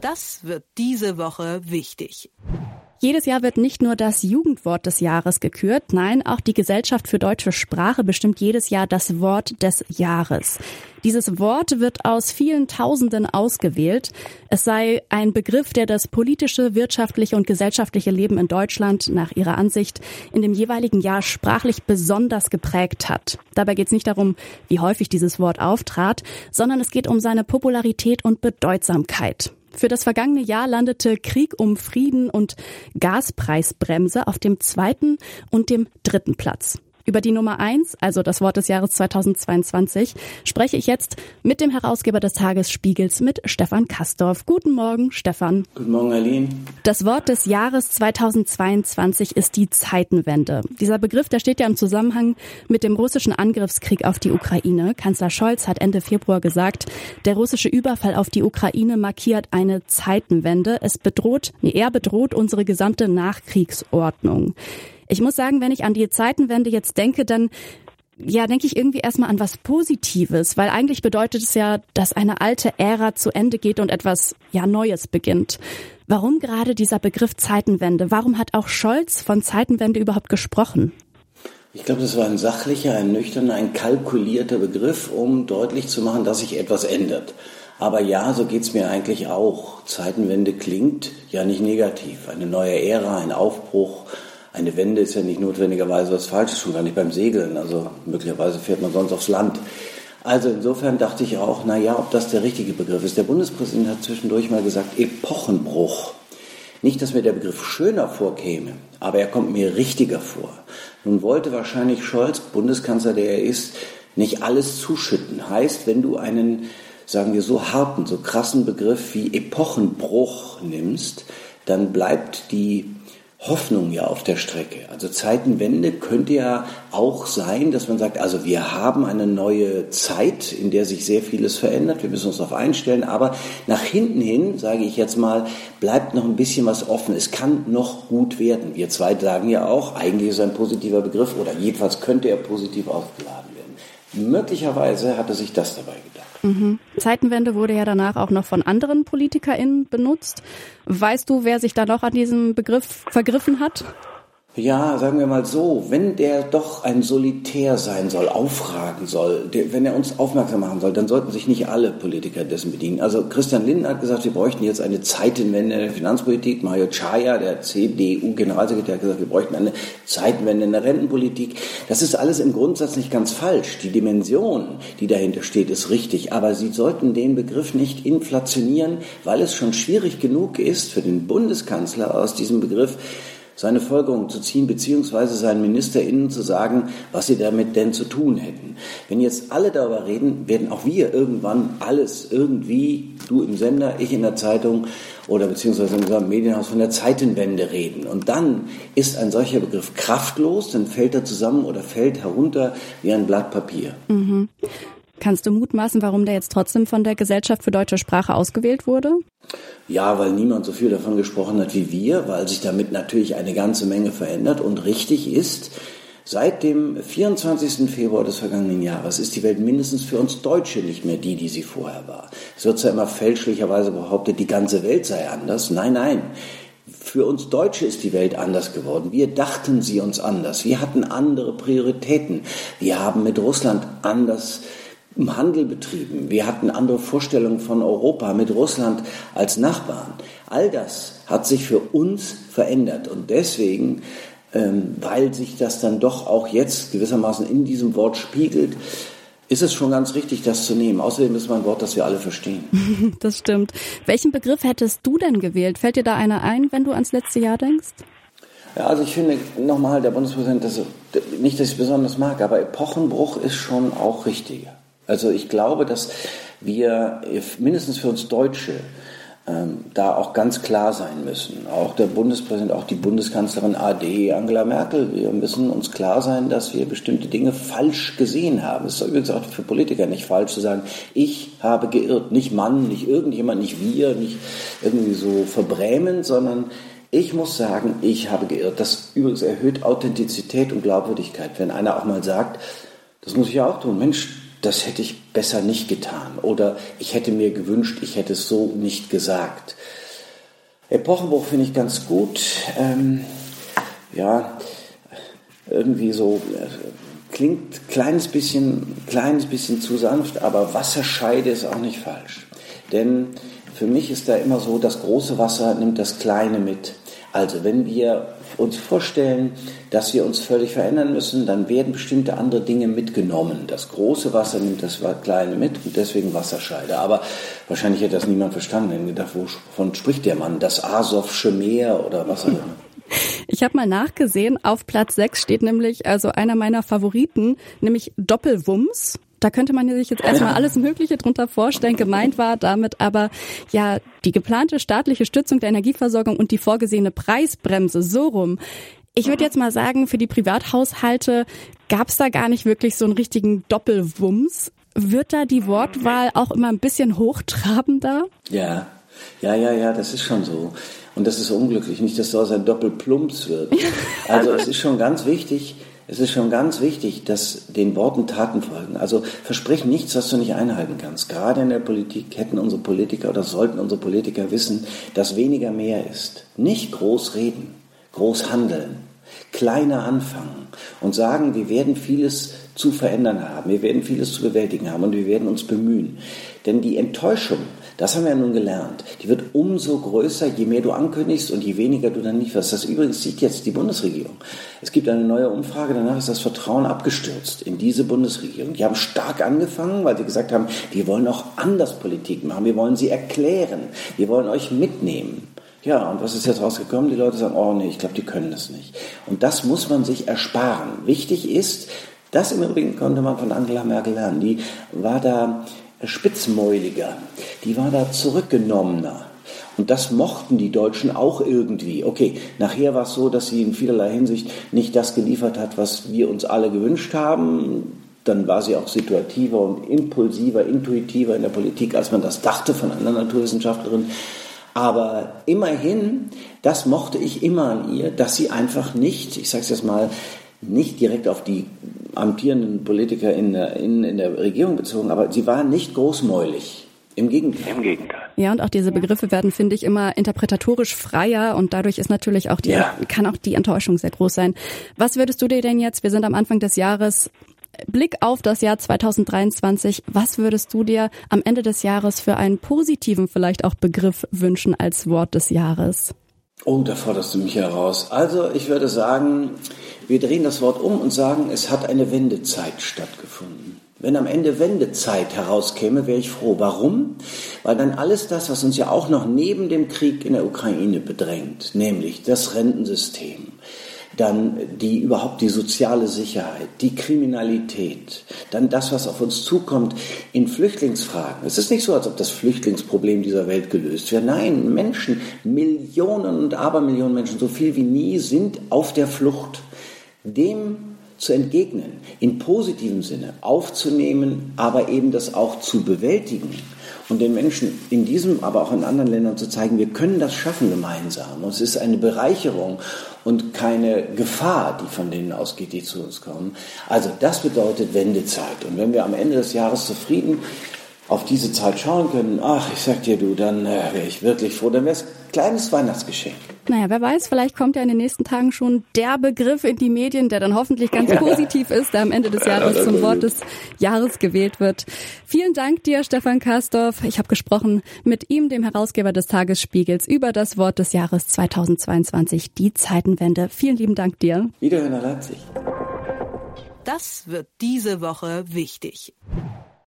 Das wird diese Woche wichtig. Jedes Jahr wird nicht nur das Jugendwort des Jahres gekürt, nein, auch die Gesellschaft für deutsche Sprache bestimmt jedes Jahr das Wort des Jahres. Dieses Wort wird aus vielen Tausenden ausgewählt. Es sei ein Begriff, der das politische, wirtschaftliche und gesellschaftliche Leben in Deutschland nach ihrer Ansicht in dem jeweiligen Jahr sprachlich besonders geprägt hat. Dabei geht es nicht darum, wie häufig dieses Wort auftrat, sondern es geht um seine Popularität und Bedeutsamkeit. Für das vergangene Jahr landete Krieg um Frieden und Gaspreisbremse auf dem zweiten und dem dritten Platz. Über die Nummer eins, also das Wort des Jahres 2022, spreche ich jetzt mit dem Herausgeber des Tagesspiegels, mit Stefan Kastorf. Guten Morgen, Stefan. Guten Morgen, Aline. Das Wort des Jahres 2022 ist die Zeitenwende. Dieser Begriff, der steht ja im Zusammenhang mit dem russischen Angriffskrieg auf die Ukraine. Kanzler Scholz hat Ende Februar gesagt, der russische Überfall auf die Ukraine markiert eine Zeitenwende. Es bedroht, nee, er bedroht unsere gesamte Nachkriegsordnung. Ich muss sagen, wenn ich an die Zeitenwende jetzt denke, dann ja, denke ich irgendwie erstmal an was Positives, weil eigentlich bedeutet es ja, dass eine alte Ära zu Ende geht und etwas ja Neues beginnt. Warum gerade dieser Begriff Zeitenwende? Warum hat auch Scholz von Zeitenwende überhaupt gesprochen? Ich glaube, das war ein sachlicher, ein nüchterner, ein kalkulierter Begriff, um deutlich zu machen, dass sich etwas ändert. Aber ja, so geht's mir eigentlich auch. Zeitenwende klingt ja nicht negativ. Eine neue Ära, ein Aufbruch, eine Wende ist ja nicht notwendigerweise was Falsches, schon gar nicht beim Segeln. Also möglicherweise fährt man sonst aufs Land. Also insofern dachte ich auch, na ja, ob das der richtige Begriff ist. Der Bundespräsident hat zwischendurch mal gesagt, Epochenbruch. Nicht, dass mir der Begriff schöner vorkäme, aber er kommt mir richtiger vor. Nun wollte wahrscheinlich Scholz, Bundeskanzler, der er ist, nicht alles zuschütten. Heißt, wenn du einen, sagen wir so harten, so krassen Begriff wie Epochenbruch nimmst, dann bleibt die Hoffnung ja auf der Strecke. Also Zeitenwende könnte ja auch sein, dass man sagt, also wir haben eine neue Zeit, in der sich sehr vieles verändert, wir müssen uns darauf einstellen, aber nach hinten hin, sage ich jetzt mal, bleibt noch ein bisschen was offen. Es kann noch gut werden. Wir zwei sagen ja auch, eigentlich ist es ein positiver Begriff oder jedenfalls könnte er positiv aufgeladen werden. Möglicherweise hatte sich das dabei gedacht. Mhm. Zeitenwende wurde ja danach auch noch von anderen PolitikerInnen benutzt. Weißt du, wer sich da noch an diesem Begriff vergriffen hat? Ja, sagen wir mal so, wenn der doch ein Solitär sein soll, aufragen soll, der, wenn er uns aufmerksam machen soll, dann sollten sich nicht alle Politiker dessen bedienen. Also Christian Lindner hat gesagt, wir bräuchten jetzt eine Zeitenwende in der Finanzpolitik. Mario Chaya, der CDU-Generalsekretär, hat gesagt, wir bräuchten eine Zeitenwende in der Rentenpolitik. Das ist alles im Grundsatz nicht ganz falsch. Die Dimension, die dahinter steht, ist richtig. Aber Sie sollten den Begriff nicht inflationieren, weil es schon schwierig genug ist für den Bundeskanzler aus diesem Begriff seine Folgerung zu ziehen, beziehungsweise seinen MinisterInnen zu sagen, was sie damit denn zu tun hätten. Wenn jetzt alle darüber reden, werden auch wir irgendwann alles irgendwie, du im Sender, ich in der Zeitung oder beziehungsweise in unserem Medienhaus von der Zeitenwende reden. Und dann ist ein solcher Begriff kraftlos, dann fällt er zusammen oder fällt herunter wie ein Blatt Papier. Mhm. Kannst du mutmaßen, warum der jetzt trotzdem von der Gesellschaft für deutsche Sprache ausgewählt wurde? Ja, weil niemand so viel davon gesprochen hat wie wir, weil sich damit natürlich eine ganze Menge verändert und richtig ist, Seit dem 24. Februar des vergangenen Jahres ist die Welt mindestens für uns Deutsche nicht mehr die, die sie vorher war. Es wird zwar immer fälschlicherweise behauptet, die ganze Welt sei anders. Nein, nein. Für uns Deutsche ist die Welt anders geworden. Wir dachten sie uns anders. Wir hatten andere Prioritäten. Wir haben mit Russland anders Handel betrieben. Wir hatten andere Vorstellungen von Europa mit Russland als Nachbarn. All das hat sich für uns verändert und deswegen, ähm, weil sich das dann doch auch jetzt gewissermaßen in diesem Wort spiegelt, ist es schon ganz richtig, das zu nehmen. Außerdem ist es ein Wort, das wir alle verstehen. Das stimmt. Welchen Begriff hättest du denn gewählt? Fällt dir da einer ein, wenn du ans letzte Jahr denkst? Ja, also ich finde nochmal, der Bundespräsident, das, nicht, dass ich es besonders mag, aber Epochenbruch ist schon auch richtiger. Also ich glaube, dass wir mindestens für uns Deutsche ähm, da auch ganz klar sein müssen. Auch der Bundespräsident, auch die Bundeskanzlerin AD, Angela Merkel, wir müssen uns klar sein, dass wir bestimmte Dinge falsch gesehen haben. Es ist übrigens auch für Politiker nicht falsch zu sagen, ich habe geirrt. Nicht Mann, nicht irgendjemand, nicht wir, nicht irgendwie so verbrämend, sondern ich muss sagen, ich habe geirrt. Das übrigens erhöht Authentizität und Glaubwürdigkeit. Wenn einer auch mal sagt, das muss ich ja auch tun. Mensch, das hätte ich besser nicht getan oder ich hätte mir gewünscht, ich hätte es so nicht gesagt. Epochenbruch finde ich ganz gut. Ähm, ja, irgendwie so äh, klingt kleines bisschen, kleines bisschen zu sanft, aber Wasserscheide ist auch nicht falsch. Denn für mich ist da immer so, das große Wasser nimmt das kleine mit. Also wenn wir uns vorstellen, dass wir uns völlig verändern müssen, dann werden bestimmte andere Dinge mitgenommen. Das große Wasser nimmt das kleine mit und deswegen Wasserscheide. Aber wahrscheinlich hätte das niemand verstanden. Ich gedacht, wovon spricht der Mann? Das Asowsche Meer oder was auch immer. Ich habe mal nachgesehen, auf Platz 6 steht nämlich also einer meiner Favoriten, nämlich Doppelwumms. Da könnte man sich jetzt erstmal alles Mögliche drunter vorstellen. Gemeint war damit aber ja die geplante staatliche Stützung der Energieversorgung und die vorgesehene Preisbremse so rum. Ich würde jetzt mal sagen, für die Privathaushalte gab es da gar nicht wirklich so einen richtigen Doppelwumms. Wird da die Wortwahl auch immer ein bisschen hochtrabender? Ja, ja, ja, ja, das ist schon so. Und das ist unglücklich, nicht, dass daraus ein Doppelplumps wird. Also es ist schon ganz wichtig, es ist schon ganz wichtig, dass den Worten Taten folgen. Also versprich nichts, was du nicht einhalten kannst. Gerade in der Politik hätten unsere Politiker oder sollten unsere Politiker wissen, dass weniger mehr ist. Nicht groß reden, groß handeln, kleiner anfangen und sagen, wir werden vieles zu verändern haben, wir werden vieles zu bewältigen haben und wir werden uns bemühen. Denn die Enttäuschung, das haben wir ja nun gelernt, die wird umso größer, je mehr du ankündigst und je weniger du dann lieferst. Das übrigens sieht jetzt die Bundesregierung. Es gibt eine neue Umfrage, danach ist das Vertrauen abgestürzt in diese Bundesregierung. Die haben stark angefangen, weil sie gesagt haben, wir wollen auch anders Politik machen, wir wollen sie erklären, wir wollen euch mitnehmen. Ja, und was ist jetzt rausgekommen? Die Leute sagen, oh nee, ich glaube, die können das nicht. Und das muss man sich ersparen. Wichtig ist, das im Übrigen konnte man von Angela Merkel lernen. Die war da spitzmäuliger, die war da zurückgenommener. Und das mochten die Deutschen auch irgendwie. Okay, nachher war es so, dass sie in vielerlei Hinsicht nicht das geliefert hat, was wir uns alle gewünscht haben. Dann war sie auch situativer und impulsiver, intuitiver in der Politik, als man das dachte von einer Naturwissenschaftlerin. Aber immerhin, das mochte ich immer an ihr, dass sie einfach nicht, ich sage es jetzt mal, nicht direkt auf die amtierenden Politiker in der, in, in der Regierung bezogen, aber sie war nicht großmäulig. Im Gegenteil. Im Gegenteil. Ja, und auch diese Begriffe werden, finde ich, immer interpretatorisch freier und dadurch ist natürlich auch die, ja. kann auch die Enttäuschung sehr groß sein. Was würdest du dir denn jetzt, wir sind am Anfang des Jahres, Blick auf das Jahr 2023, was würdest du dir am Ende des Jahres für einen positiven vielleicht auch Begriff wünschen als Wort des Jahres? Oh, da forderst du mich heraus. Also ich würde sagen, wir drehen das Wort um und sagen, es hat eine Wendezeit stattgefunden. Wenn am Ende Wendezeit herauskäme, wäre ich froh. Warum? Weil dann alles das, was uns ja auch noch neben dem Krieg in der Ukraine bedrängt, nämlich das Rentensystem, dann die überhaupt die soziale Sicherheit, die Kriminalität, dann das, was auf uns zukommt in Flüchtlingsfragen. Es ist nicht so, als ob das Flüchtlingsproblem dieser Welt gelöst wäre. Nein, Menschen, Millionen und Abermillionen Menschen, so viel wie nie, sind auf der Flucht. Dem zu entgegnen, in positivem Sinne aufzunehmen, aber eben das auch zu bewältigen und den Menschen in diesem, aber auch in anderen Ländern zu zeigen, wir können das schaffen gemeinsam. Und es ist eine Bereicherung und keine Gefahr, die von denen ausgeht, die zu uns kommen. Also das bedeutet Wendezeit. Und wenn wir am Ende des Jahres zufrieden auf diese Zeit schauen können, ach, ich sag dir du, dann äh, wäre ich wirklich froh, dann wäre es kleines Weihnachtsgeschenk. Naja, wer weiß, vielleicht kommt ja in den nächsten Tagen schon der Begriff in die Medien, der dann hoffentlich ganz positiv ist, der am Ende des Jahres zum Wort des Jahres gewählt wird. Vielen Dank dir, Stefan Karsdorf. Ich habe gesprochen mit ihm, dem Herausgeber des Tagesspiegels, über das Wort des Jahres 2022, die Zeitenwende. Vielen lieben Dank dir. Wiederhören nach Leipzig. Das wird diese Woche wichtig.